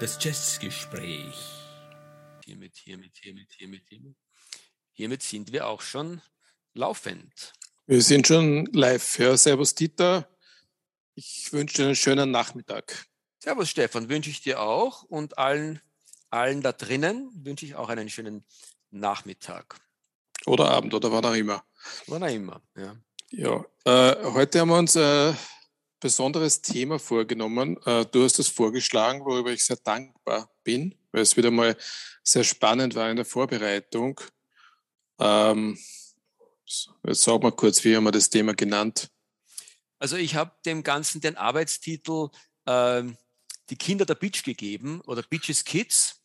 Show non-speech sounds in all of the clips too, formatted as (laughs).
Das Jazzgespräch. Hiermit, hiermit, hiermit, hiermit, hiermit. Hiermit sind wir auch schon laufend. Wir sind schon live. Ja, servus Dieter. Ich wünsche dir einen schönen Nachmittag. Servus Stefan, wünsche ich dir auch und allen, allen da drinnen wünsche ich auch einen schönen Nachmittag. Oder Abend oder wann auch immer. Wann auch immer, ja. Ja, äh, heute haben wir uns ein besonderes Thema vorgenommen. Äh, du hast es vorgeschlagen, worüber ich sehr dankbar bin, weil es wieder mal sehr spannend war in der Vorbereitung. Ähm, jetzt sag mal kurz, wie haben wir das Thema genannt? Also ich habe dem Ganzen den Arbeitstitel äh, Die Kinder der Bitch gegeben oder Bitches Kids.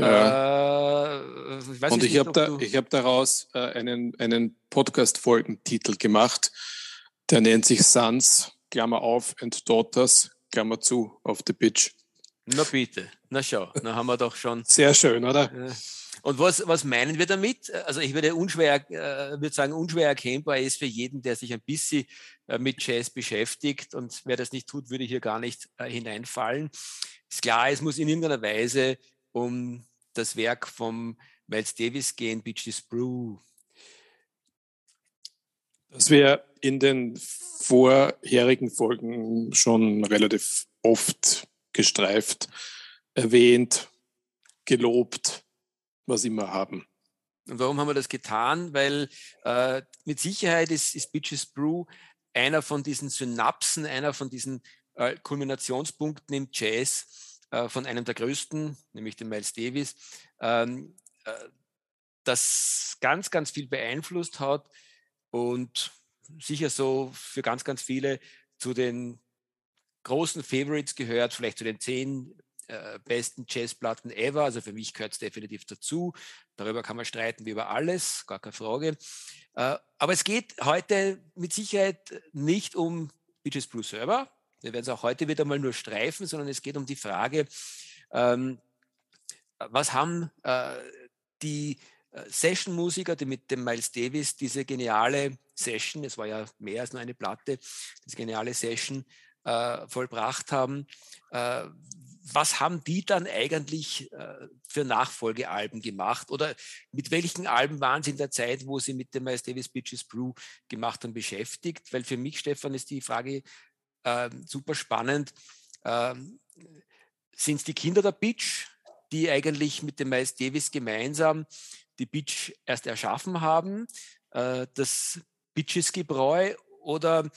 Ja. Äh, ich und ich habe da, hab daraus äh, einen, einen Podcast-Folgentitel gemacht, der nennt sich Sons, Klammer auf, and Daughters, Klammer zu, auf the Bitch. Na bitte, na schau, na haben wir doch schon. Sehr schön, oder? Und was, was meinen wir damit? Also ich würde unschwer, äh, würde sagen, unschwer erkennbar ist für jeden, der sich ein bisschen äh, mit Jazz beschäftigt. Und wer das nicht tut, würde hier gar nicht äh, hineinfallen. Ist klar, es muss in irgendeiner Weise um das Werk von Miles Davis gehen, Beaches Brew. Das wäre in den vorherigen Folgen schon relativ oft gestreift, erwähnt, gelobt, was immer haben. Und warum haben wir das getan? Weil äh, mit Sicherheit ist, ist Bitches Brew einer von diesen Synapsen, einer von diesen äh, Kulminationspunkten im Jazz, äh, von einem der größten, nämlich dem Miles Davis, ähm, äh, das ganz, ganz viel beeinflusst hat und sicher so für ganz, ganz viele zu den großen Favorites gehört, vielleicht zu den zehn äh, besten Jazzplatten ever. Also für mich gehört es definitiv dazu. Darüber kann man streiten wie über alles, gar keine Frage. Äh, aber es geht heute mit Sicherheit nicht um Beaches Blue Server, wir werden es auch heute wieder mal nur streifen, sondern es geht um die Frage, ähm, was haben äh, die äh, Session-Musiker, die mit dem Miles Davis diese geniale Session, es war ja mehr als nur eine Platte, diese geniale Session äh, vollbracht haben, äh, was haben die dann eigentlich äh, für Nachfolgealben gemacht oder mit welchen Alben waren sie in der Zeit, wo sie mit dem Miles Davis Bitches Brew gemacht haben, beschäftigt? Weil für mich, Stefan, ist die Frage äh, super spannend. Ähm, Sind es die Kinder der Beach, die eigentlich mit dem Miles Davis gemeinsam die Beach erst erschaffen haben, äh, das Beaches-Gebräu, oder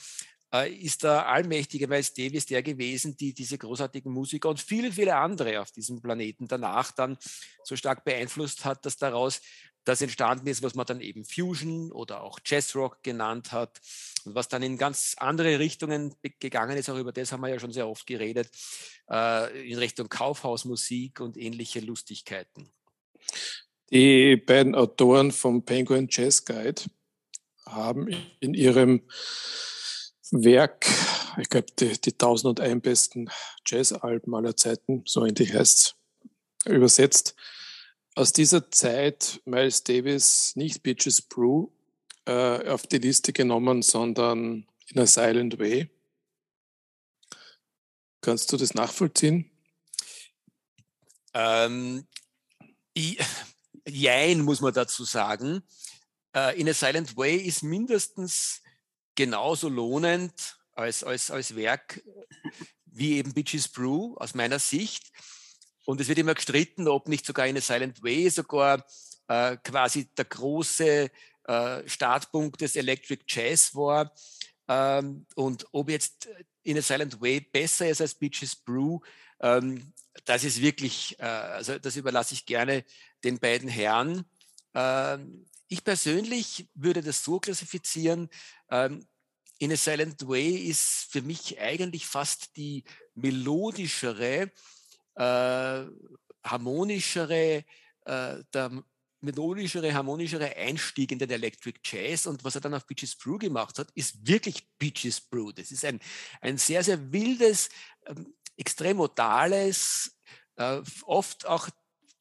äh, ist der allmächtige Miles Davis der gewesen, die diese großartigen Musiker und viele, viele andere auf diesem Planeten danach dann so stark beeinflusst hat, dass daraus das entstanden ist, was man dann eben Fusion oder auch Jazzrock genannt hat und was dann in ganz andere Richtungen gegangen ist, auch über das haben wir ja schon sehr oft geredet, äh, in Richtung Kaufhausmusik und ähnliche Lustigkeiten. Die beiden Autoren vom Penguin Jazz Guide haben in ihrem Werk, ich glaube, die, die 1001 besten Jazzalben aller Zeiten, so ähnlich heißt übersetzt, aus dieser Zeit Miles Davis nicht Bitches Brew äh, auf die Liste genommen, sondern in a Silent Way. Kannst du das nachvollziehen? Ähm, (laughs) jein, muss man dazu sagen. Äh, in a Silent Way ist mindestens genauso lohnend als, als, als Werk wie eben Bitches Brew aus meiner Sicht. Und es wird immer gestritten, ob nicht sogar in a Silent Way sogar äh, quasi der große äh, Startpunkt des Electric Jazz war. Ähm, und ob jetzt in a Silent Way besser ist als Beaches Brew, ähm, das ist wirklich, äh, also das überlasse ich gerne den beiden Herren. Ähm, ich persönlich würde das so klassifizieren, ähm, in a Silent Way ist für mich eigentlich fast die melodischere, äh, harmonischere, äh, der melodischere, harmonischere Einstieg in den Electric Jazz. Und was er dann auf Beaches Brew gemacht hat, ist wirklich Beaches Brew. Das ist ein, ein sehr, sehr wildes, ähm, extrem modales, äh, oft auch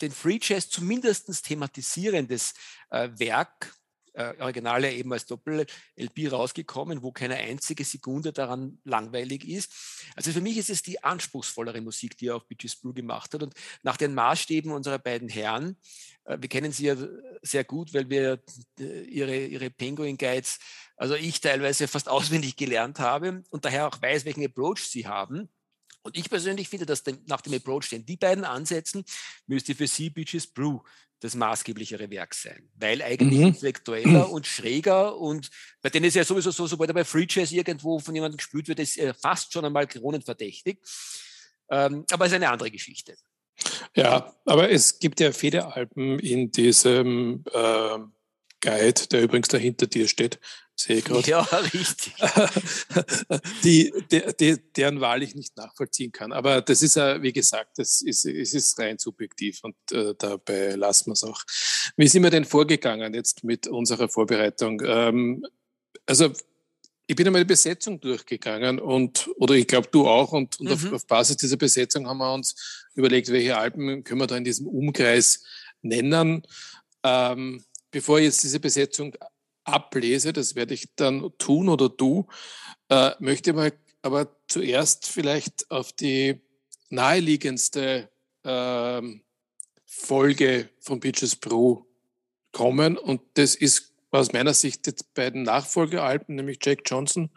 den Free Jazz zumindest thematisierendes äh, Werk. Äh, Originale eben als Doppel-LP rausgekommen, wo keine einzige Sekunde daran langweilig ist. Also für mich ist es die anspruchsvollere Musik, die er auf Beaches Blue gemacht hat. Und nach den Maßstäben unserer beiden Herren, äh, wir kennen sie ja sehr gut, weil wir äh, ihre, ihre Penguin Guides, also ich teilweise fast (laughs) auswendig gelernt habe und daher auch weiß, welchen Approach sie haben. Und ich persönlich finde, dass nach dem Approach, den die beiden ansetzen, müsste für sie Beaches Brew das maßgeblichere Werk sein, weil eigentlich mhm. intellektueller und schräger und bei denen ist ja sowieso so, sobald er bei Free Jazz irgendwo von jemandem gespielt wird, ist er fast schon einmal kronenverdächtig. Ähm, aber es ist eine andere Geschichte. Ja, aber es gibt ja viele Alben in diesem äh, Guide, der übrigens dahinter dir steht, sehe gerade. Ja, richtig. (laughs) die, die, die, deren Wahl ich nicht nachvollziehen kann. Aber das ist ja, wie gesagt, das ist, es ist rein subjektiv und äh, dabei lassen wir es auch. Wie sind wir denn vorgegangen jetzt mit unserer Vorbereitung? Ähm, also ich bin einmal die Besetzung durchgegangen und, oder ich glaube du auch, und, und mhm. auf, auf, Basis dieser Besetzung haben wir uns überlegt, welche Alben können wir da in diesem Umkreis nennen. Ähm, bevor ich jetzt diese Besetzung ablese, das werde ich dann tun oder du, äh, möchte mal aber zuerst vielleicht auf die naheliegendste äh, Folge von Beaches Pro kommen. Und das ist aus meiner Sicht jetzt bei den Nachfolgealben, nämlich Jack Johnson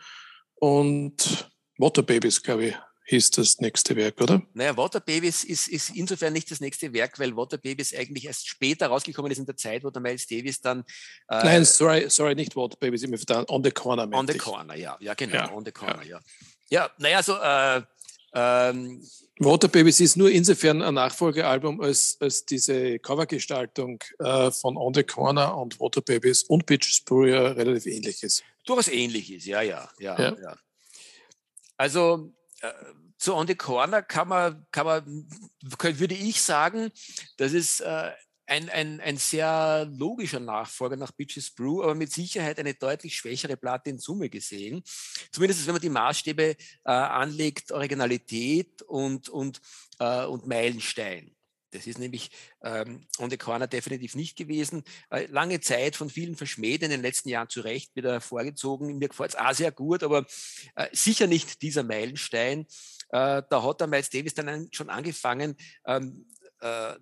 und Water Babies, glaube ich, hieß das nächste Werk, oder? Naja, Water Babies ist, ist insofern nicht das nächste Werk, weil Water Babies eigentlich erst später rausgekommen ist in der Zeit, wo der Miles Davis dann. Äh, Nein, sorry, sorry, nicht Water Babies, immer vertan. On the Corner. On the ich. Corner, ja, ja, genau, ja, On the Corner, ja. Ja, ja naja, so. Äh, ähm, Water Babies ist nur insofern ein Nachfolgealbum, als, als diese Covergestaltung äh, von On the Corner und Water Babies und Brew ja relativ ähnlich ist. Durchaus ähnlich ist, ja, ja, ja. ja. ja. Also zu On the Corner kann man, kann man, würde ich sagen, das ist äh, ein, ein, ein sehr logischer Nachfolger nach Bitches Brew, aber mit Sicherheit eine deutlich schwächere Platte in Summe gesehen. Zumindest wenn man die Maßstäbe äh, anlegt, Originalität und, und, äh, und Meilenstein. Das ist nämlich ähm, on the corner definitiv nicht gewesen. Äh, lange Zeit von vielen verschmäht, in den letzten Jahren zu Recht wieder vorgezogen. Mir gefällt es auch sehr gut, aber äh, sicher nicht dieser Meilenstein. Äh, da hat der Miles Davis dann schon angefangen, ähm, äh,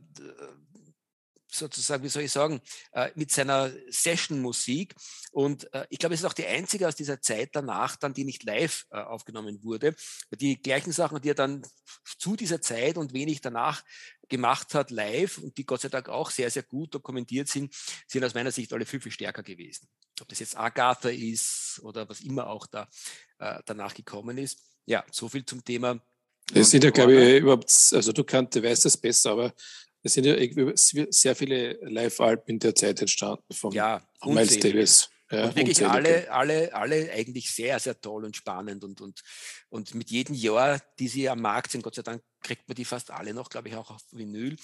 sozusagen, wie soll ich sagen, äh, mit seiner Session-Musik. Und äh, ich glaube, es ist auch die einzige aus dieser Zeit danach, dann, die nicht live äh, aufgenommen wurde. Die gleichen Sachen, die er dann zu dieser Zeit und wenig danach gemacht hat, live und die Gott sei Dank auch sehr, sehr gut dokumentiert sind, sind aus meiner Sicht alle viel, viel stärker gewesen. Ob das jetzt Agatha ist oder was immer auch da danach gekommen ist. Ja, so viel zum Thema. Es sind ja, glaube ich, überhaupt, also du kannst, du weißt das besser, aber es sind ja sehr viele Live-Alben in der Zeit entstanden von ja, Miles Davis. Ja, und wirklich alle, alle, alle eigentlich sehr, sehr toll und spannend und, und, und mit jedem Jahr, die sie am Markt sind, Gott sei Dank kriegt man die fast alle noch, glaube ich, auch auf Vinyl,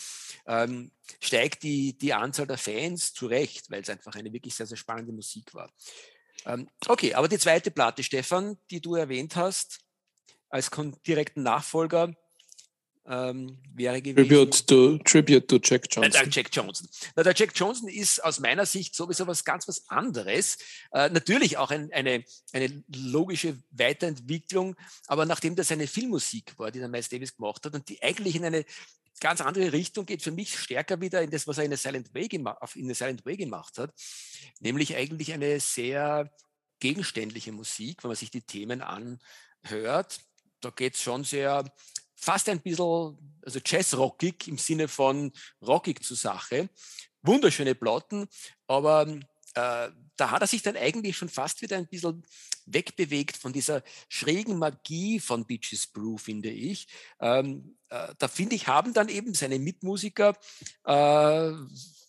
ähm, steigt die, die Anzahl der Fans? Zurecht, weil es einfach eine wirklich sehr, sehr spannende Musik war. Ähm, okay, aber die zweite Platte, Stefan, die du erwähnt hast, als direkten Nachfolger, ähm, wäre gewesen. Tribute to, Tribute to Jack Johnson. der Jack Johnson. Na, der Jack Johnson ist aus meiner Sicht sowieso was ganz was anderes. Äh, natürlich auch ein, eine, eine logische Weiterentwicklung, aber nachdem das eine Filmmusik war, die der Miles Davis gemacht hat und die eigentlich in eine ganz andere Richtung geht, für mich stärker wieder in das, was er in der Silent Way, in der Silent Way gemacht hat, nämlich eigentlich eine sehr gegenständliche Musik, wenn man sich die Themen anhört. Da geht es schon sehr fast ein bisschen, also Jazz-rockig im Sinne von rockig zur Sache. Wunderschöne Platten, aber äh, da hat er sich dann eigentlich schon fast wieder ein bisschen wegbewegt von dieser schrägen Magie von Beaches Brew, finde ich. Ähm, äh, da finde ich, haben dann eben seine Mitmusiker äh,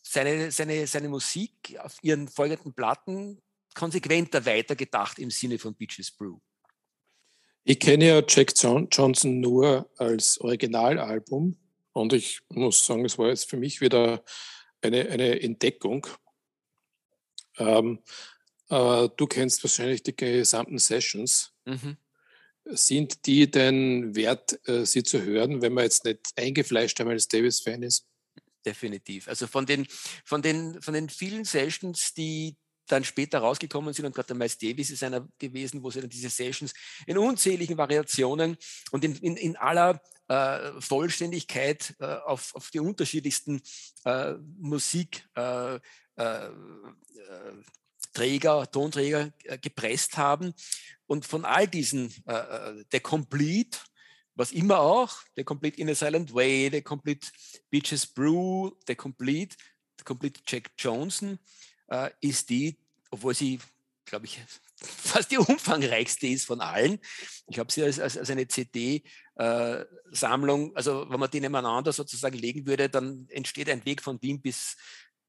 seine, seine, seine Musik auf ihren folgenden Platten konsequenter weitergedacht im Sinne von Beaches Brew. Ich kenne ja Jack Johnson nur als Originalalbum und ich muss sagen, es war jetzt für mich wieder eine, eine Entdeckung. Ähm, äh, du kennst wahrscheinlich die gesamten Sessions. Mhm. Sind die denn wert, äh, sie zu hören, wenn man jetzt nicht eingefleischt einmal als Davis-Fan ist? Definitiv. Also von den, von, den, von den vielen Sessions, die, dann später rausgekommen sind und gerade der Miles Davis ist einer gewesen, wo sie dann diese Sessions in unzähligen Variationen und in, in, in aller äh, Vollständigkeit äh, auf, auf die unterschiedlichsten äh, Musik äh, äh, äh, Träger, Tonträger gepresst haben. Und von all diesen, der Complete, was immer auch, der Complete in a Silent Way, der Complete Beaches Brew, der Complete, der Complete Jack Johnson, äh, ist die, obwohl sie, glaube ich, (laughs) fast die umfangreichste ist von allen. Ich habe sie als, als, als eine CD-Sammlung, äh, also wenn man die nebeneinander sozusagen legen würde, dann entsteht ein Weg von Wien bis,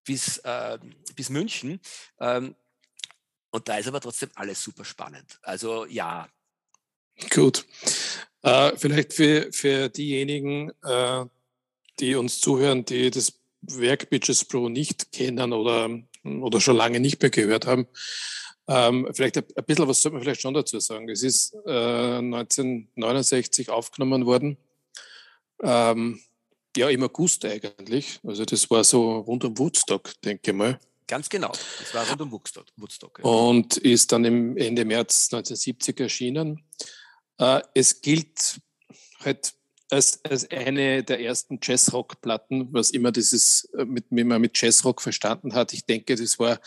bis, äh, bis München. Ähm, und da ist aber trotzdem alles super spannend. Also ja. Gut. Äh, vielleicht für, für diejenigen, äh, die uns zuhören, die das Werk Bitches Pro nicht kennen oder oder schon lange nicht mehr gehört haben. Ähm, vielleicht ein, ein, bisschen was sollte man vielleicht schon dazu sagen. Es ist äh, 1969 aufgenommen worden. Ähm, ja, im August eigentlich. Also das war so rund um Woodstock, denke ich mal. Ganz genau. Das war rund um Woodstock. Woodstock ja. Und ist dann im Ende März 1970 erschienen. Äh, es gilt halt als, als eine der ersten Jazzrock-Platten, was immer dieses, äh, mit, wie man mit Jazzrock verstanden hat. Ich denke, das war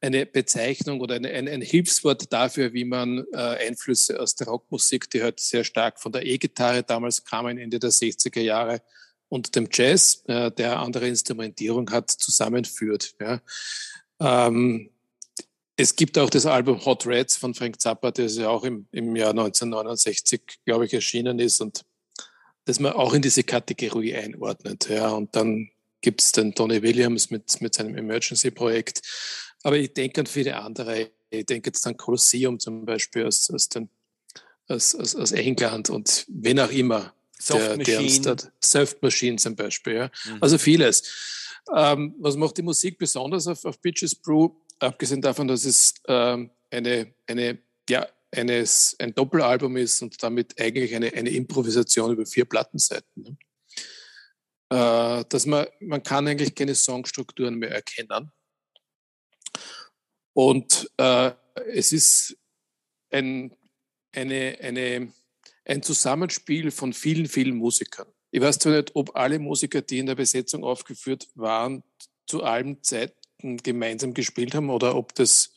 eine Bezeichnung oder eine, ein, ein Hilfswort dafür, wie man äh, Einflüsse aus der Rockmusik, die halt sehr stark von der E-Gitarre damals kamen, Ende der 60er Jahre, und dem Jazz, äh, der andere Instrumentierung hat, zusammenführt. Ja. Ähm, es gibt auch das Album Hot Reds von Frank Zappa, das ja auch im, im Jahr 1969, glaube ich, erschienen ist und dass man auch in diese Kategorie einordnet. Ja. Und dann gibt es den Tony Williams mit, mit seinem Emergency-Projekt. Aber ich denke an viele andere. Ich denke jetzt an Colosseum zum Beispiel aus, aus, den, aus, aus, aus England und wen auch immer. Soft der, Machine. Der Soft Machine zum Beispiel. Ja. Mhm. Also vieles. Ähm, was macht die Musik besonders auf, auf Bitches Brew? Abgesehen davon, dass es ähm, eine, eine ja, eines, ein Doppelalbum ist und damit eigentlich eine, eine Improvisation über vier Plattenseiten. Ne? Äh, dass man, man kann eigentlich keine Songstrukturen mehr erkennen. Und äh, es ist ein, eine, eine, ein Zusammenspiel von vielen, vielen Musikern. Ich weiß zwar nicht, ob alle Musiker, die in der Besetzung aufgeführt waren, zu allen Zeiten gemeinsam gespielt haben oder ob das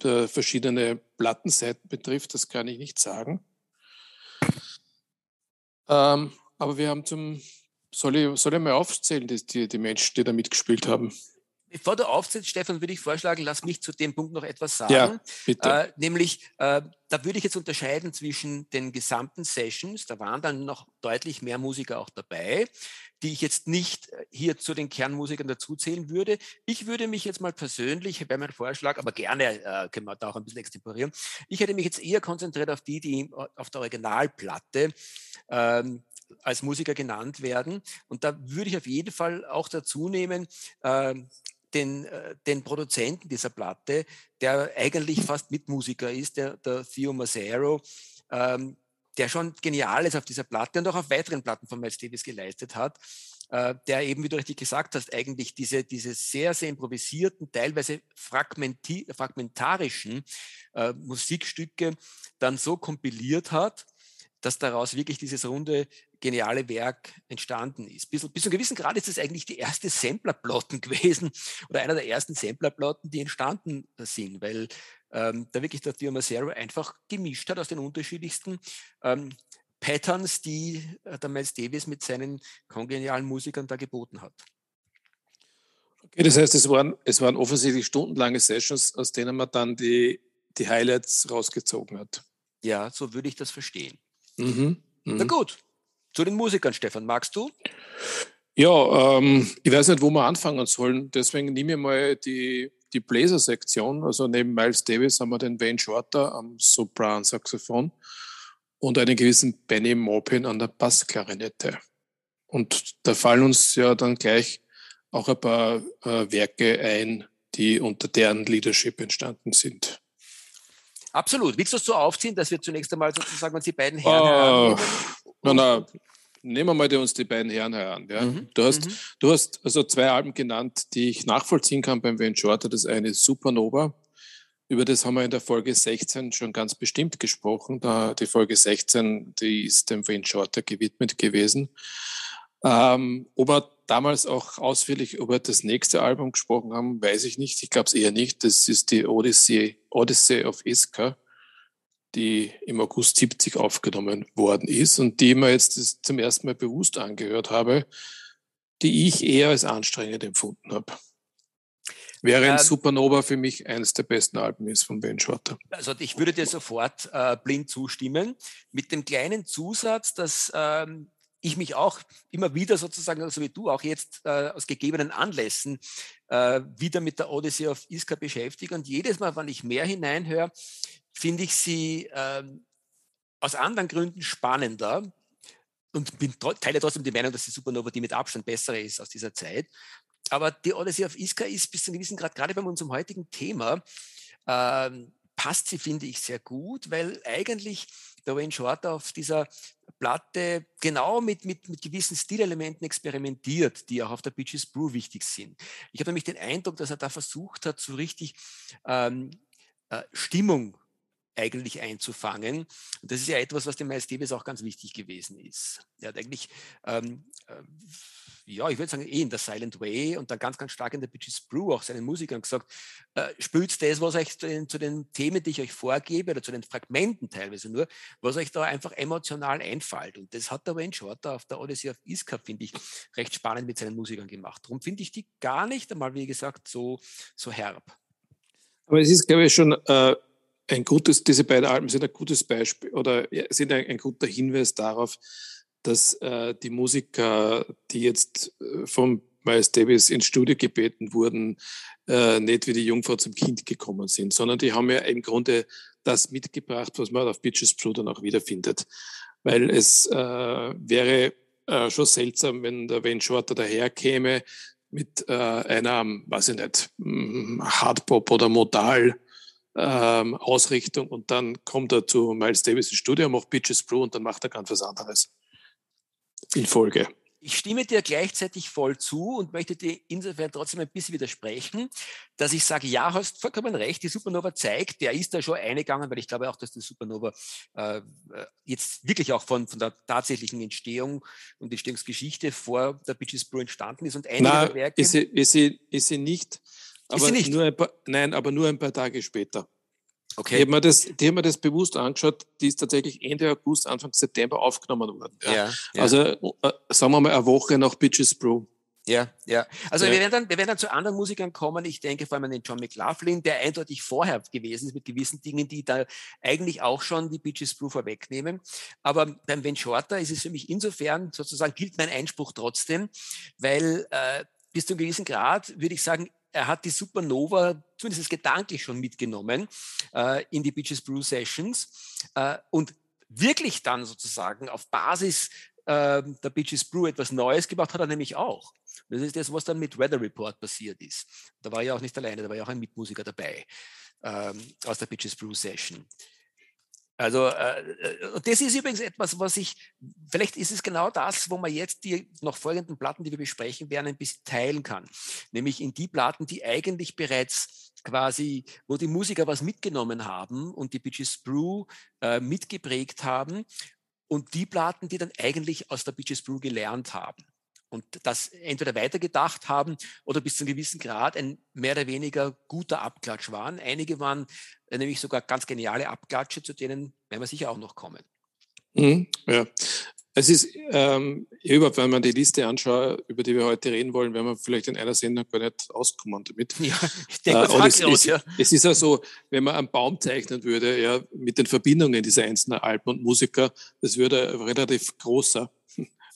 verschiedene Plattenseiten betrifft, das kann ich nicht sagen. Ähm, aber wir haben zum, soll ich, soll ich mal aufzählen, die, die Menschen, die da mitgespielt haben? Bevor du aufsetzt, Stefan, würde ich vorschlagen, lass mich zu dem Punkt noch etwas sagen. Ja, bitte. Äh, nämlich, äh, da würde ich jetzt unterscheiden zwischen den gesamten Sessions, da waren dann noch deutlich mehr Musiker auch dabei, die ich jetzt nicht äh, hier zu den Kernmusikern dazuzählen würde. Ich würde mich jetzt mal persönlich, bei meinem Vorschlag, aber gerne äh, können wir da auch ein bisschen extemporieren, ich hätte mich jetzt eher konzentriert auf die, die auf der Originalplatte ähm, als Musiker genannt werden. Und da würde ich auf jeden Fall auch dazu nehmen, äh, den, äh, den Produzenten dieser Platte, der eigentlich fast Mitmusiker ist, der, der Theo Masero, ähm, der schon genial ist auf dieser Platte und auch auf weiteren Platten von Miles Davis geleistet hat, äh, der eben, wie du richtig gesagt hast, eigentlich diese, diese sehr, sehr improvisierten, teilweise fragmentarischen äh, Musikstücke dann so kompiliert hat, dass daraus wirklich dieses runde, geniale Werk entstanden ist. Bis, bis zu einem gewissen Grad ist es eigentlich die erste Samplerplotten (laughs) gewesen oder einer der ersten Samplerplotten, die entstanden sind, weil ähm, da wirklich der Theo Macero einfach gemischt hat aus den unterschiedlichsten ähm, Patterns, die äh, der Miles Davis mit seinen kongenialen Musikern da geboten hat. Okay, das heißt, es waren, es waren offensichtlich stundenlange Sessions, aus denen man dann die, die Highlights rausgezogen hat. Ja, so würde ich das verstehen. Mhm. Mhm. Na gut, zu den Musikern, Stefan, magst du? Ja, ähm, ich weiß nicht, wo wir anfangen sollen. Deswegen nehme ich mal die, die Bläser-Sektion. Also neben Miles Davis haben wir den Wayne Shorter am Sopran-Saxophon und einen gewissen Benny Maupin an der Bassklarinette. Und da fallen uns ja dann gleich auch ein paar äh, Werke ein, die unter deren Leadership entstanden sind. Absolut. Willst du es so aufziehen, dass wir zunächst einmal sozusagen uns die beiden Herren hören? Na, na, nehmen wir mal die, uns die beiden Herren heran. Ja. Mhm. Du, hast, mhm. du hast also zwei Alben genannt, die ich nachvollziehen kann beim Wayne Shorter. Das eine ist Supernova. Über das haben wir in der Folge 16 schon ganz bestimmt gesprochen. Da die Folge 16, die ist dem Wayne Shorter gewidmet gewesen. Ähm, ob wir damals auch ausführlich über das nächste Album gesprochen haben, weiß ich nicht. Ich glaube es eher nicht. Das ist die Odyssey, Odyssey of Iska die im August 70 aufgenommen worden ist und die ich mir jetzt zum ersten Mal bewusst angehört habe, die ich eher als anstrengend empfunden habe. Während ähm, Supernova für mich eines der besten Alben ist von Ben Shorter. Also ich würde dir sofort äh, blind zustimmen, mit dem kleinen Zusatz, dass ähm, ich mich auch immer wieder sozusagen, so wie du auch jetzt äh, aus gegebenen Anlässen äh, wieder mit der Odyssey of Iska beschäftige. Und jedes Mal, wenn ich mehr hineinhöre, finde ich sie ähm, aus anderen Gründen spannender und bin teile trotzdem die Meinung, dass die Supernova die mit Abstand bessere ist aus dieser Zeit. Aber die Odyssey of Iska ist bis zu einem gewissen Grad, gerade bei unserem heutigen Thema, ähm, passt sie, finde ich, sehr gut, weil eigentlich der Wayne Shorter auf dieser Platte genau mit, mit, mit gewissen Stilelementen experimentiert, die auch auf der Bitches Brew wichtig sind. Ich habe nämlich den Eindruck, dass er da versucht hat, so richtig ähm, äh, Stimmung eigentlich einzufangen. Und das ist ja etwas, was dem Davis auch ganz wichtig gewesen ist. Er hat eigentlich, ähm, äh, ja, ich würde sagen, eh in der Silent Way und dann ganz, ganz stark in der Bitches Brew auch seinen Musikern gesagt, äh, spielt das, was euch zu den, zu den, Themen, die ich euch vorgebe, oder zu den Fragmenten teilweise nur, was euch da einfach emotional einfällt. Und das hat der Wayne Shorter auf der Odyssey of Iska, finde ich, recht spannend mit seinen Musikern gemacht. Darum finde ich die gar nicht einmal, wie gesagt, so, so herb. Aber es ist, glaube ich, schon äh, ein gutes, diese beiden Alben sind ein gutes Beispiel oder sind ein, ein guter Hinweis darauf, dass äh, die Musiker, die jetzt äh, vom Miles Davis ins Studio gebeten wurden, äh, nicht wie die Jungfrau zum Kind gekommen sind, sondern die haben ja im Grunde das mitgebracht, was man auf Bitches Blue dann auch wiederfindet. Weil es äh, wäre äh, schon seltsam, wenn der Wayne Shorter daherkäme mit äh, einer, weiß ich nicht, Hardpop oder Modal ähm, Ausrichtung und dann kommt er zu Miles Davis ins Studio, macht Bitches Blue und dann macht er ganz was anderes in Folge. Ich stimme dir gleichzeitig voll zu und möchte dir insofern trotzdem ein bisschen widersprechen, dass ich sage, ja, hast vollkommen recht, die Supernova zeigt, der ist da schon eingegangen, weil ich glaube auch, dass die Supernova äh, jetzt wirklich auch von, von der tatsächlichen Entstehung und Entstehungsgeschichte vor der Bitches Brew entstanden ist und einige Na, Werke... Ist sie, ist, sie, ist sie nicht, ist sie nicht? Nur ein paar, nein, aber nur ein paar Tage später. Okay. Die haben, mir das, die haben mir das bewusst angeschaut, die ist tatsächlich Ende August, Anfang September aufgenommen worden. Ja. ja, ja. Also äh, sagen wir mal eine Woche nach Bitches Brew. Ja, ja. Also ja. Wir, werden dann, wir werden dann zu anderen Musikern kommen. Ich denke vor allem an den John McLaughlin, der eindeutig vorher gewesen ist mit gewissen Dingen, die da eigentlich auch schon die Bitches Brew vorwegnehmen. Aber beim Ben Shorter ist es für mich insofern sozusagen gilt mein Einspruch trotzdem, weil äh, bis zu einem gewissen Grad würde ich sagen, er hat die Supernova zumindest gedanklich schon mitgenommen äh, in die Beaches Brew Sessions äh, und wirklich dann sozusagen auf Basis äh, der Beaches Brew etwas Neues gemacht hat er nämlich auch. Das ist das, was dann mit Weather Report passiert ist. Da war ja auch nicht alleine, da war ja auch ein Mitmusiker dabei ähm, aus der Beaches Brew Session. Also äh, äh das ist übrigens etwas, was ich, vielleicht ist es genau das, wo man jetzt die noch folgenden Platten, die wir besprechen werden, ein bisschen teilen kann. Nämlich in die Platten, die eigentlich bereits quasi, wo die Musiker was mitgenommen haben und die Bitches Brew äh, mitgeprägt haben und die Platten, die dann eigentlich aus der Bitches Brew gelernt haben und das entweder weitergedacht haben oder bis zu einem gewissen Grad ein mehr oder weniger guter Abklatsch waren. Einige waren äh, nämlich sogar ganz geniale Abklatsche, zu denen werden wir sicher auch noch kommen. Mhm, ja. Es ist ähm, überhaupt, wenn man die Liste anschaut, über die wir heute reden wollen, werden wir vielleicht in einer Sendung gar nicht auskommen damit. (laughs) Ja, ich denke, äh, es, ist, ja. es ist ja so, wenn man einen Baum zeichnen würde, ja, mit den Verbindungen dieser einzelnen Alpen und Musiker, das würde relativ großer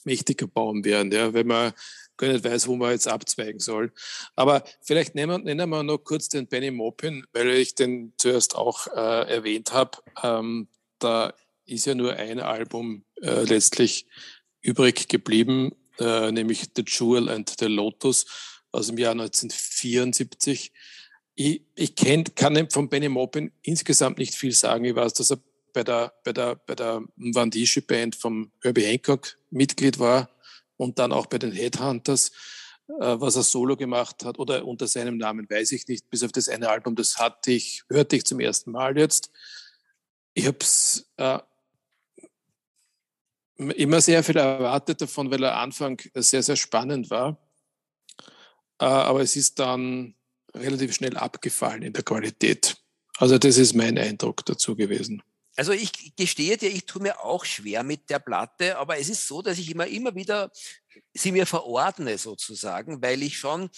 mächtiger Baum werden, ja, wenn man gar nicht weiß, wo man jetzt abzweigen soll. Aber vielleicht nennen, nennen wir noch kurz den Benny Maupin, weil ich den zuerst auch äh, erwähnt habe. Ähm, da ist ja nur ein Album äh, letztlich übrig geblieben, äh, nämlich The Jewel and the Lotus aus dem Jahr 1974. Ich, ich kenn, kann von Benny Maupin insgesamt nicht viel sagen. Ich weiß, dass er bei der, bei der, bei der Mwandishi Band vom Herbie Hancock Mitglied war und dann auch bei den Headhunters, äh, was er solo gemacht hat oder unter seinem Namen, weiß ich nicht, bis auf das eine Album, das hatte ich, hörte ich zum ersten Mal jetzt. Ich habe es äh, immer sehr viel erwartet davon, weil er Anfang sehr, sehr spannend war. Äh, aber es ist dann relativ schnell abgefallen in der Qualität. Also das ist mein Eindruck dazu gewesen. Also ich gestehe dir, ich tue mir auch schwer mit der Platte, aber es ist so, dass ich immer, immer wieder sie mir verordne sozusagen, weil ich schon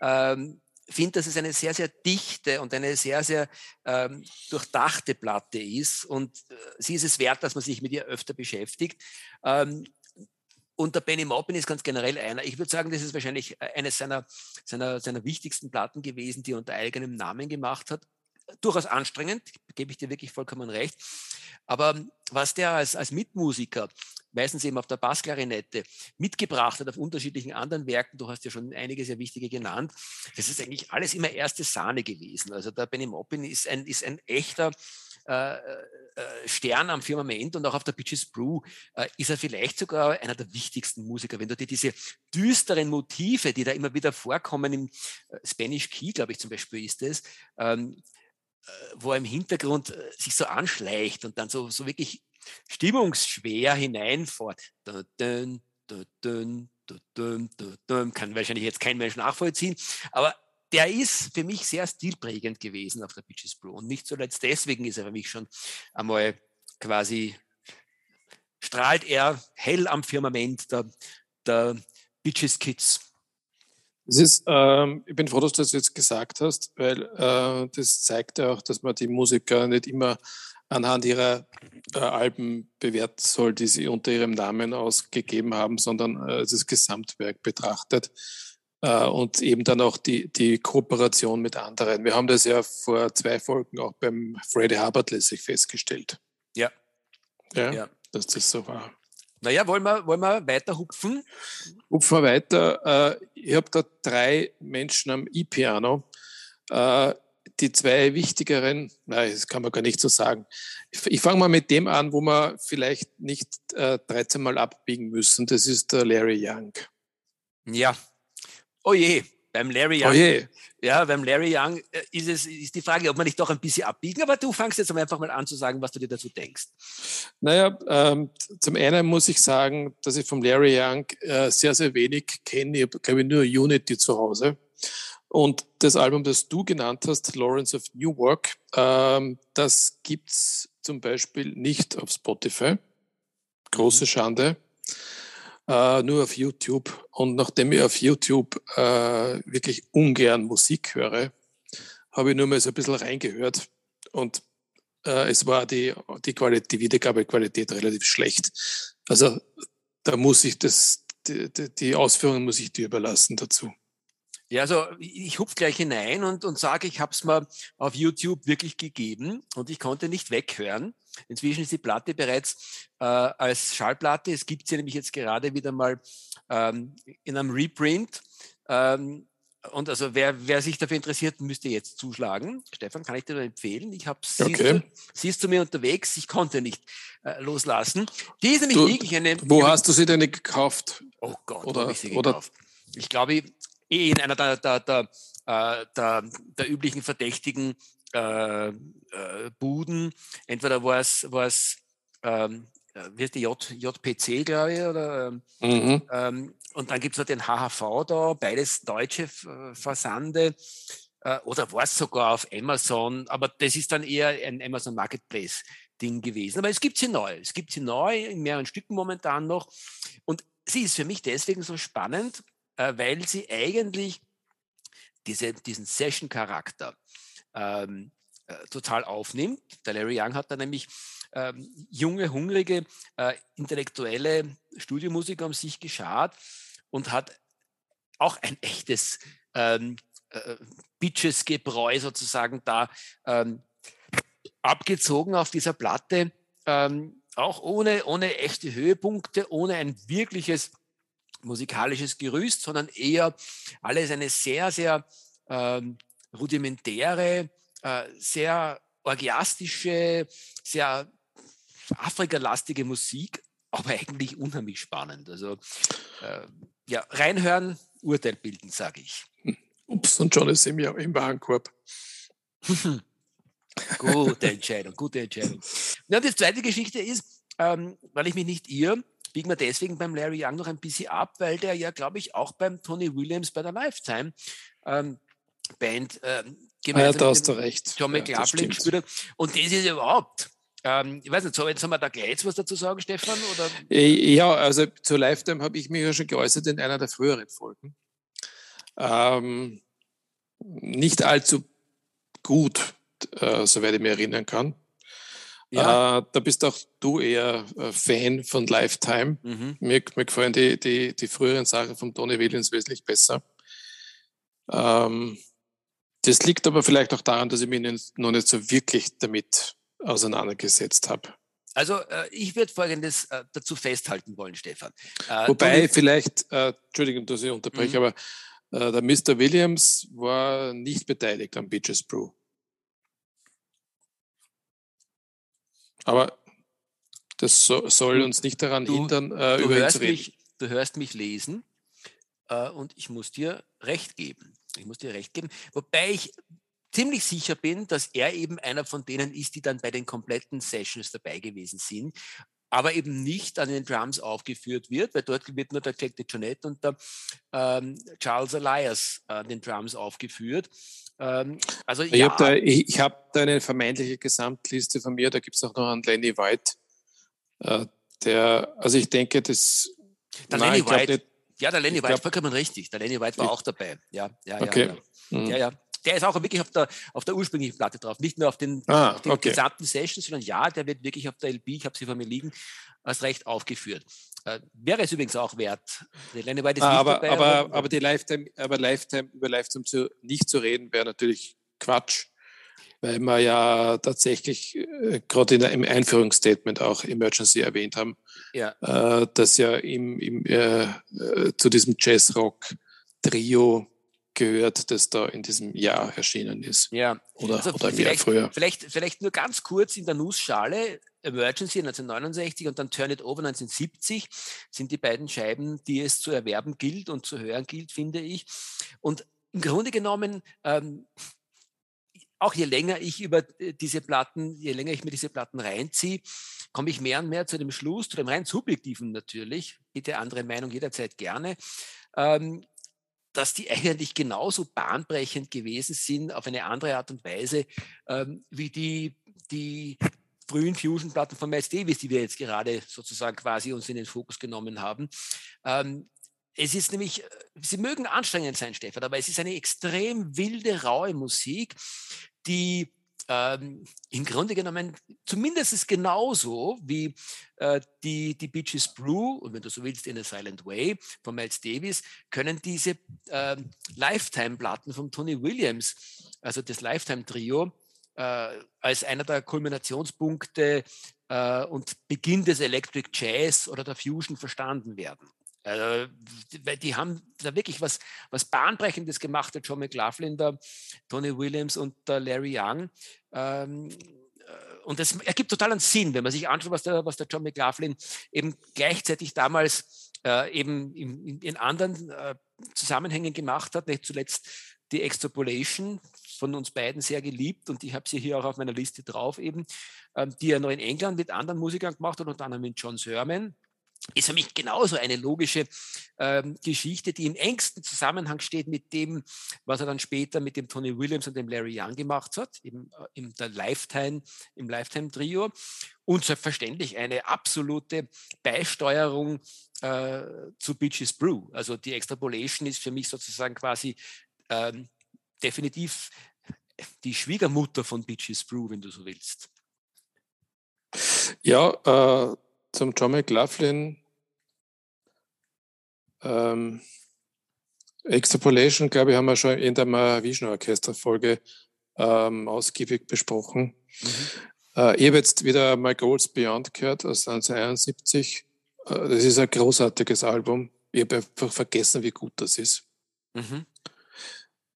ähm, finde, dass es eine sehr, sehr dichte und eine sehr, sehr ähm, durchdachte Platte ist und äh, sie ist es wert, dass man sich mit ihr öfter beschäftigt. Ähm, und der Benny Maupin ist ganz generell einer. Ich würde sagen, das ist wahrscheinlich äh, eines seiner, seiner, seiner wichtigsten Platten gewesen, die er unter eigenem Namen gemacht hat durchaus anstrengend, gebe ich dir wirklich vollkommen recht. Aber was der als, als Mitmusiker, meistens eben auf der Bassklarinette, mitgebracht hat auf unterschiedlichen anderen Werken, du hast ja schon einige sehr wichtige genannt, das ist eigentlich alles immer erste Sahne gewesen. Also der Benny Moppin ist ein, ist ein echter äh, äh, Stern am Firmament und auch auf der Bitches Brew äh, ist er vielleicht sogar einer der wichtigsten Musiker. Wenn du dir diese düsteren Motive, die da immer wieder vorkommen, im äh, Spanish Key, glaube ich zum Beispiel ist es, ähm, wo er im Hintergrund äh, sich so anschleicht und dann so, so wirklich stimmungsschwer hineinfährt. Kann wahrscheinlich jetzt kein Mensch nachvollziehen, aber der ist für mich sehr stilprägend gewesen auf der Bitches Blue. Und nicht zuletzt deswegen ist er für mich schon einmal quasi, strahlt er hell am Firmament der, der Bitches Kids. Das ist, ähm, ich bin froh, dass du das jetzt gesagt hast, weil äh, das zeigt ja auch, dass man die Musiker nicht immer anhand ihrer äh, Alben bewerten soll, die sie unter ihrem Namen ausgegeben haben, sondern äh, das Gesamtwerk betrachtet äh, und eben dann auch die, die Kooperation mit anderen. Wir haben das ja vor zwei Folgen auch beim Freddie Hubbard lässig festgestellt. Ja. ja. Ja, dass das so war. Naja, wollen wir, wollen wir weiter hupfen? Hupfen wir weiter. Äh, ich habe da drei Menschen am E-Piano. Äh, die zwei wichtigeren, nein, das kann man gar nicht so sagen. Ich, fange mal mit dem an, wo wir vielleicht nicht äh, 13 Mal abbiegen müssen. Das ist der Larry Young. Ja. Oh je, beim Larry Young. Oh je. Ja, beim Larry Young äh, ist es ist die Frage, ob man nicht doch ein bisschen abbiegen, aber du fangst jetzt einfach mal an zu sagen, was du dir dazu denkst. Naja, ähm, zum einen muss ich sagen, dass ich vom Larry Young äh, sehr, sehr wenig kenne. Ich habe, glaube ich, nur Unity zu Hause. Und das Album, das du genannt hast, Lawrence of Newark, ähm, das gibt's zum Beispiel nicht auf Spotify. Große mhm. Schande äh, nur auf YouTube. Und nachdem ich auf YouTube äh, wirklich ungern Musik höre, habe ich nur mal so ein bisschen reingehört. Und äh, es war die, die, Qualität, die Wiedergabequalität relativ schlecht. Also da muss ich das, die, die Ausführungen muss ich dir überlassen dazu. Ja, also ich hupf gleich hinein und, und sage, ich habe es mal auf YouTube wirklich gegeben und ich konnte nicht weghören. Inzwischen ist die Platte bereits äh, als Schallplatte. Es gibt sie nämlich jetzt gerade wieder mal ähm, in einem Reprint. Ähm, und also wer, wer sich dafür interessiert, müsste jetzt zuschlagen. Stefan, kann ich dir empfehlen. Ich habe okay. sie ist zu mir unterwegs. Ich konnte nicht äh, loslassen. Die ist nämlich du, wirklich eine. Wo hast du sie denn gekauft? Oh Gott, oder, wo ich sie gekauft? Ich glaube, eh in einer der, der, der, äh, der, der üblichen verdächtigen äh, äh, Buden. Entweder war es, war es ähm, äh, wie heißt die J, JPC, glaube ich, oder, ähm, mhm. ähm, und dann gibt es halt den HHV da, beides deutsche Versande, äh, oder war es sogar auf Amazon, aber das ist dann eher ein Amazon Marketplace Ding gewesen. Aber es gibt sie neu, es gibt sie neu in mehreren Stücken momentan noch und sie ist für mich deswegen so spannend, äh, weil sie eigentlich diese, diesen Session-Charakter ähm, äh, total aufnimmt. Der Larry Young hat da nämlich ähm, junge, hungrige, äh, intellektuelle Studiomusiker um sich geschart und hat auch ein echtes ähm, äh, Bitches-Gebräu sozusagen da ähm, abgezogen auf dieser Platte, ähm, auch ohne, ohne echte Höhepunkte, ohne ein wirkliches musikalisches Gerüst, sondern eher alles eine sehr, sehr ähm, rudimentäre, äh, sehr orgiastische, sehr Afrika-lastige Musik, aber eigentlich unheimlich spannend. Also äh, ja, reinhören, Urteil bilden, sage ich. Ups, und John ist im, im Warenkorb. (laughs) gute Entscheidung, gute Entscheidung. Ja, die zweite Geschichte ist, ähm, weil ich mich nicht irre, biegen wir deswegen beim Larry Young noch ein bisschen ab, weil der ja, glaube ich, auch beim Tony Williams bei der Lifetime ähm, Band ähm, gemeinsam ah, ja, da mit recht. John McLaughlin ja, gespielt hat. Und das ist überhaupt ähm, ich weiß nicht, so, jetzt haben wir da gleich was dazu sagen, Stefan? Oder? Äh, ja, also zur Lifetime habe ich mich ja schon geäußert in einer der früheren Folgen. Ähm, nicht allzu gut, äh, soweit ich mich erinnern kann. Ja. Äh, da bist auch du eher äh, Fan von Lifetime. Mhm. Mir, mir, gefallen die, die, die früheren Sachen von Tony Williams wesentlich besser. Ähm, das liegt aber vielleicht auch daran, dass ich mich noch nicht so wirklich damit auseinandergesetzt habe. Also äh, ich würde Folgendes äh, dazu festhalten wollen, Stefan. Äh, Wobei vielleicht, äh, Entschuldigung, dass ich unterbreche, mhm. aber äh, der Mr. Williams war nicht beteiligt am Beaches Brew. Aber das so, soll uns nicht daran du, hindern, äh, über ihn zu reden. Mich, du hörst mich lesen und ich muss dir recht geben. Ich muss dir recht geben. Wobei ich ziemlich sicher bin, dass er eben einer von denen ist, die dann bei den kompletten Sessions dabei gewesen sind, aber eben nicht an den Drums aufgeführt wird, weil dort wird nur der Jack DeJohnette und der ähm, Charles Elias an den Drums aufgeführt. Ähm, also, ich ja. habe da, ich, ich hab da eine vermeintliche Gesamtliste von mir, da gibt es auch noch einen Lenny White, äh, der, also ich denke, das... Der nein, Lenny White, nicht, ja, der Lenny White, glaub, vollkommen richtig, der Lenny White war ich, auch dabei, ja, ja, okay. ja. Ja. Mhm. ja, ja der ist auch wirklich auf der, auf der ursprünglichen Platte drauf, nicht nur auf den, ah, auf den okay. gesamten Sessions, sondern ja, der wird wirklich auf der LP, ich habe sie vor mir liegen, als recht aufgeführt. Äh, wäre es übrigens auch wert. Lenny White ist ah, aber, dabei, aber, aber, aber, die Lifetime, aber Lifetime, über Lifetime zu, nicht zu reden, wäre natürlich Quatsch, weil wir ja tatsächlich äh, gerade im Einführungsstatement auch Emergency erwähnt haben, ja. äh, dass ja im, im, äh, äh zu diesem Jazzrock-Trio gehört, das da in diesem Jahr erschienen ist. Ja, oder, also oder im Jahr früher. Vielleicht, vielleicht nur ganz kurz in der Nussschale. Emergency 1969 und dann Turn It Over 1970 sind die beiden Scheiben, die es zu erwerben gilt und zu hören gilt, finde ich. Und im Grunde genommen, ähm, auch je länger ich über äh, diese Platten, je länger ich mir diese Platten reinziehe, komme ich mehr und mehr zu dem Schluss, zu dem rein subjektiven natürlich, bitte andere Meinung jederzeit gerne, ähm, dass die eigentlich genauso bahnbrechend gewesen sind, auf eine andere Art und Weise, ähm, wie die, die frühen Fusion-Platten von Miles Davis, die wir jetzt gerade sozusagen quasi uns in den Fokus genommen haben. Ähm, es ist nämlich, sie mögen anstrengend sein, Stefan, aber es ist eine extrem wilde, raue Musik, die ähm, im Grunde genommen zumindest genauso wie äh, die, die Beaches Brew und wenn du so willst in a Silent Way von Miles Davis, können diese äh, Lifetime-Platten von Tony Williams, also das Lifetime-Trio, äh, als einer der Kulminationspunkte äh, und Beginn des Electric Jazz oder der Fusion verstanden werden. Also, die haben da wirklich was, was Bahnbrechendes gemacht, der John McLaughlin, der Tony Williams und der Larry Young. Ähm, äh, und das ergibt totalen Sinn, wenn man sich anschaut, was der, was der John McLaughlin eben gleichzeitig damals äh, eben in, in anderen äh, Zusammenhängen gemacht hat, nicht zuletzt die Extrapolation von uns beiden sehr geliebt und ich habe sie hier auch auf meiner Liste drauf eben, ähm, die er noch in England mit anderen Musikern gemacht hat, unter anderem mit John Sermon ist für mich genauso eine logische ähm, Geschichte, die im engsten Zusammenhang steht mit dem, was er dann später mit dem Tony Williams und dem Larry Young gemacht hat, im, äh, im der Lifetime, im Lifetime-Trio. Und selbstverständlich eine absolute Beisteuerung äh, zu Beaches Brew. Also die Extrapolation ist für mich sozusagen quasi ähm, definitiv die Schwiegermutter von Beaches Brew, wenn du so willst. Ja, äh, zum John McLaughlin. Ähm, Extrapolation, glaube ich, haben wir schon in der Mahavishnu Orchester-Folge ähm, ausgiebig besprochen. Mhm. Äh, ich habe jetzt wieder My Goals Beyond gehört aus 1971. Äh, das ist ein großartiges Album. Ich habe einfach vergessen, wie gut das ist. Mhm.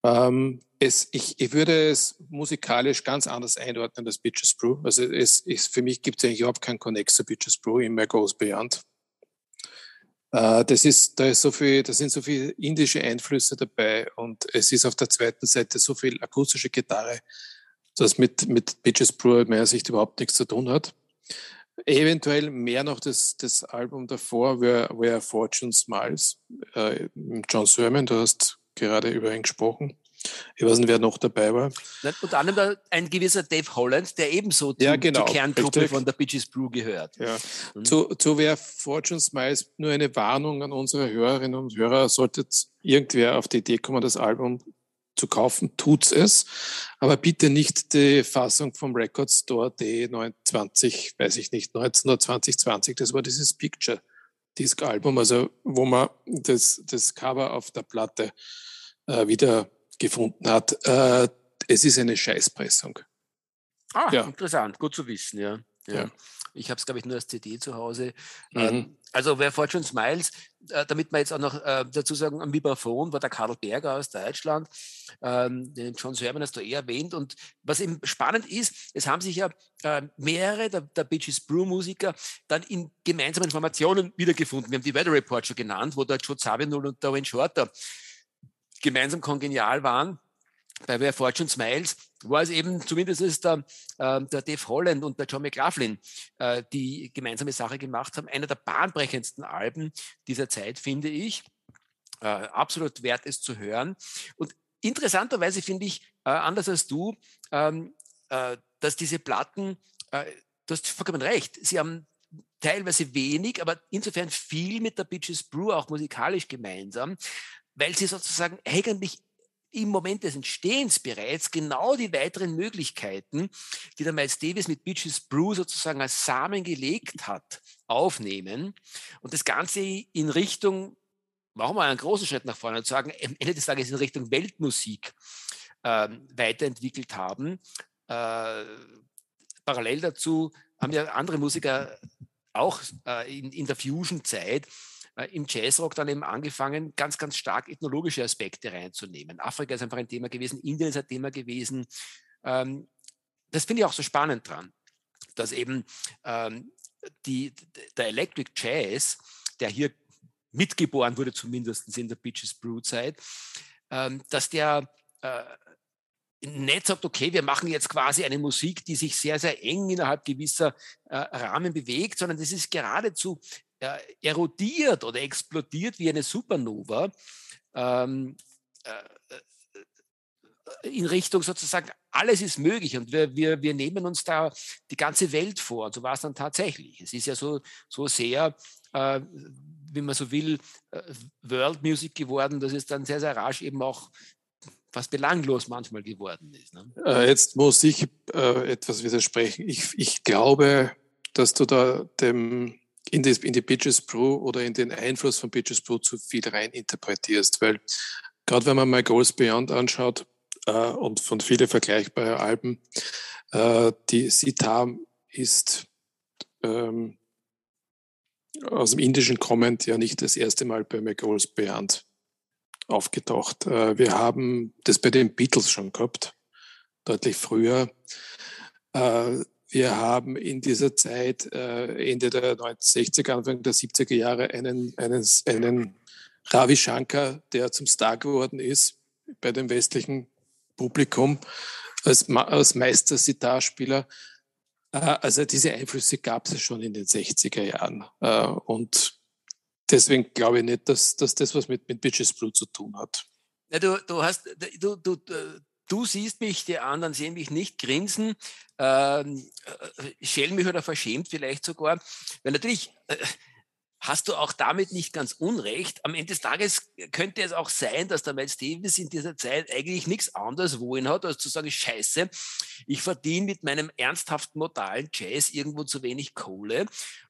Ähm, es, ich, ich würde es musikalisch ganz anders einordnen als Bitches Brew. Also es, es, für mich gibt es eigentlich überhaupt keinen Connect zu Bitches Brew in My Goes Beyond. Äh, das ist, da ist so viel, da sind so viele indische Einflüsse dabei und es ist auf der zweiten Seite so viel akustische Gitarre, dass mit, mit Bitches Brew aus meiner Sicht überhaupt nichts zu tun hat. Eventuell mehr noch das, das Album davor, Where, Where Fortune Smiles, äh, John Sermon, du hast gerade über ihn gesprochen. Ich weiß nicht, wer noch dabei war. Unter anderem ein gewisser Dave Holland, der ebenso ja, genau, zur Kerngruppe richtig. von der Bitches Brew gehört. Ja. Mhm. Zu, zu wer Fortune Smiles nur eine Warnung an unsere Hörerinnen und Hörer, sollte irgendwer auf die Idee kommen, das Album zu kaufen, tut's es. Aber bitte nicht die Fassung vom Record Store D29, weiß ich nicht, 19 oder 2020. Das war dieses Picture Disc Album, also wo man das, das Cover auf der Platte äh, wieder gefunden hat. Äh, es ist eine Scheißpressung. Ah, ja. interessant, gut zu wissen, ja. ja. ja. Ich habe es, glaube ich, nur als CD zu Hause. Ähm, mhm. Also wer Fortune Smiles, äh, damit wir jetzt auch noch äh, dazu sagen, am Vibraphon war der Karl Berger aus Deutschland, ähm, den John Sermon hast du eh erwähnt. Und was eben spannend ist, es haben sich ja äh, mehrere der, der Bitches Brew Musiker dann in gemeinsamen Formationen wiedergefunden. Wir haben die Weather Report schon genannt, wo der Joe Zawinul und der Wayne Shorter gemeinsam kongenial waren bei Where Fortune Smiles war es eben zumindest der, äh, der Dave Holland und der John McLaughlin, äh, die gemeinsame Sache gemacht haben. Einer der bahnbrechendsten Alben dieser Zeit, finde ich. Äh, absolut wert, es zu hören. Und interessanterweise finde ich, äh, anders als du, ähm, äh, dass diese Platten, du hast vollkommen recht, sie haben teilweise wenig, aber insofern viel mit der Bitches Brew auch musikalisch gemeinsam, weil sie sozusagen eigentlich im Moment des Entstehens bereits genau die weiteren Möglichkeiten, die der Miles Davis mit Bitches Brew sozusagen als Samen gelegt hat, aufnehmen und das Ganze in Richtung, machen wir einen großen Schritt nach vorne und sagen, am Ende des Tages in Richtung Weltmusik äh, weiterentwickelt haben. Äh, parallel dazu haben ja andere Musiker auch äh, in, in der Fusion-Zeit im Jazzrock dann eben angefangen, ganz, ganz stark ethnologische Aspekte reinzunehmen. Afrika ist einfach ein Thema gewesen, Indien ist ein Thema gewesen. Ähm, das finde ich auch so spannend dran, dass eben ähm, die, der Electric Jazz, der hier mitgeboren wurde, zumindest in der Bitches Brew Zeit, ähm, dass der äh, nicht sagt, okay, wir machen jetzt quasi eine Musik, die sich sehr, sehr eng innerhalb gewisser äh, Rahmen bewegt, sondern das ist geradezu äh, erodiert oder explodiert wie eine Supernova ähm, äh, äh, in Richtung sozusagen, alles ist möglich und wir, wir, wir nehmen uns da die ganze Welt vor. Und so war es dann tatsächlich. Es ist ja so, so sehr, äh, wie man so will, äh, World Music geworden, dass es dann sehr, sehr rasch eben auch fast belanglos manchmal geworden ist. Ne? Äh, jetzt muss ich äh, etwas widersprechen. Ich, ich glaube, dass du da dem in die, in die Bitches Pro oder in den Einfluss von Bitches Pro zu viel rein interpretierst, weil gerade wenn man mal Goals Beyond anschaut äh, und von viele vergleichbare Alben, äh, die Sitar ist ähm, aus dem Indischen kommend ja nicht das erste Mal bei McGoals Beyond aufgetaucht. Äh, wir haben das bei den Beatles schon gehabt, deutlich früher. Äh, wir haben in dieser Zeit, äh, Ende der 1960er, Anfang der 70er Jahre, einen, einen, einen Ravi Shankar, der zum Star geworden ist bei dem westlichen Publikum als, als Meister-Sitarspieler. Äh, also diese Einflüsse gab es schon in den 60er Jahren. Äh, und deswegen glaube ich nicht, dass, dass das was mit, mit Bitches Blue zu tun hat. Ja, du, du, hast, du, du, du siehst mich, die anderen sehen mich nicht grinsen, ähm, äh, schälen mich oder verschämt vielleicht sogar, weil natürlich äh, hast du auch damit nicht ganz unrecht. Am Ende des Tages könnte es auch sein, dass der Miles Davis in dieser Zeit eigentlich nichts anderes wohin hat, als zu sagen, scheiße, ich verdiene mit meinem ernsthaften modalen Jazz irgendwo zu wenig Kohle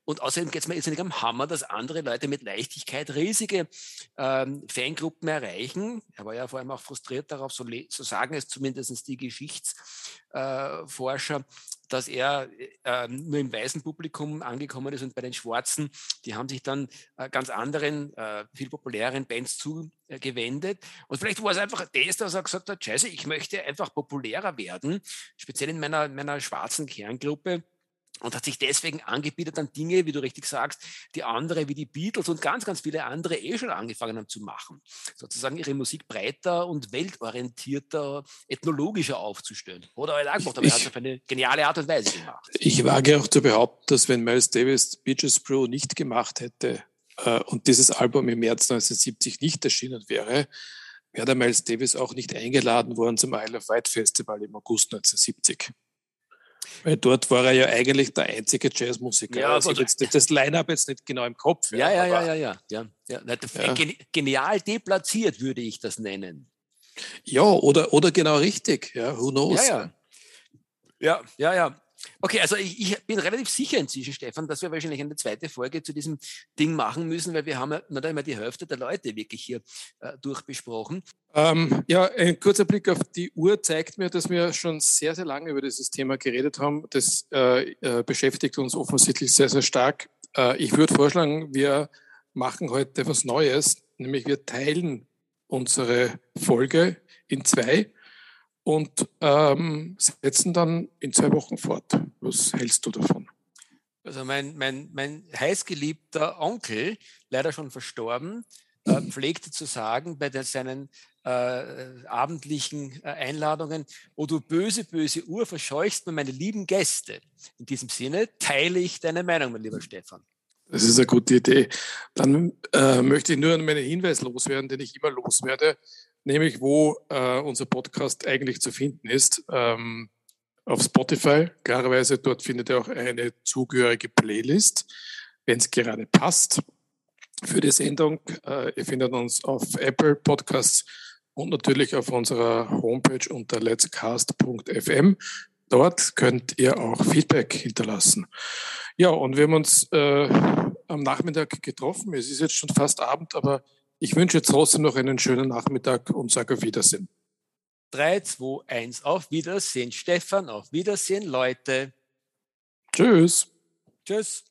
und außerdem geht es mir jetzt nicht am Hammer, dass andere Leute mit Leichtigkeit riesige ähm, Fangruppen erreichen. Er war ja vor allem auch frustriert darauf, so, so sagen es zumindest die Geschichtsforscher, dass er äh, nur im weißen Publikum angekommen ist und bei den Schwarzen, die haben sich dann äh, ganz anderen, äh, viel populäreren Bands zugewendet. Und vielleicht war es einfach das, dass er gesagt hat, scheiße, ich möchte einfach populärer werden, speziell in meiner, meiner schwarzen Kerngruppe und hat sich deswegen angebietet an Dinge, wie du richtig sagst, die andere wie die Beatles und ganz, ganz viele andere eh schon angefangen haben zu machen. Sozusagen ihre Musik breiter und weltorientierter, ethnologischer aufzustellen. Oder er hat gemacht, aber er hat es auf eine geniale Art und Weise gemacht. Ich wage auch zu behaupten, dass wenn Miles Davis Beaches Brew nicht gemacht hätte äh, und dieses Album im März 1970 nicht erschienen wäre, wäre der Miles Davis auch nicht eingeladen worden zum Isle of Wight Festival im August 1970. Weil dort war er ja eigentlich der einzige Jazzmusiker. Ja, also jetzt, das Line-Up jetzt nicht genau im Kopf. Ja, ja, ja, ja, ja. ja, ja. ja. Genial deplatziert würde ich das nennen. Ja, oder, oder genau richtig. Ja, who knows? Ja, ja. Ja, ja, ja. Okay, also ich, ich, bin relativ sicher inzwischen, Stefan, dass wir wahrscheinlich eine zweite Folge zu diesem Ding machen müssen, weil wir haben ja nicht einmal die Hälfte der Leute wirklich hier äh, durchbesprochen. Ähm, ja, ein kurzer Blick auf die Uhr zeigt mir, dass wir schon sehr, sehr lange über dieses Thema geredet haben. Das äh, äh, beschäftigt uns offensichtlich sehr, sehr stark. Äh, ich würde vorschlagen, wir machen heute was Neues, nämlich wir teilen unsere Folge in zwei und ähm, setzen dann in zwei Wochen fort. Was hältst du davon? Also mein, mein, mein heißgeliebter Onkel, leider schon verstorben, äh, pflegte zu sagen bei der, seinen äh, abendlichen äh, Einladungen, oh du böse, böse Uhr, verscheuchst mir meine lieben Gäste. In diesem Sinne teile ich deine Meinung, mein lieber Stefan. Das ist eine gute Idee. Dann äh, möchte ich nur meinen Hinweis loswerden, den ich immer loswerde nämlich wo äh, unser Podcast eigentlich zu finden ist. Ähm, auf Spotify, klarerweise, dort findet ihr auch eine zugehörige Playlist, wenn es gerade passt für die Sendung. Äh, ihr findet uns auf Apple Podcasts und natürlich auf unserer Homepage unter letscast.fm. Dort könnt ihr auch Feedback hinterlassen. Ja, und wir haben uns äh, am Nachmittag getroffen. Es ist jetzt schon fast Abend, aber ich wünsche trotzdem noch einen schönen Nachmittag und sage auf Wiedersehen. 3, 2, 1, auf Wiedersehen, Stefan, auf Wiedersehen, Leute. Tschüss. Tschüss.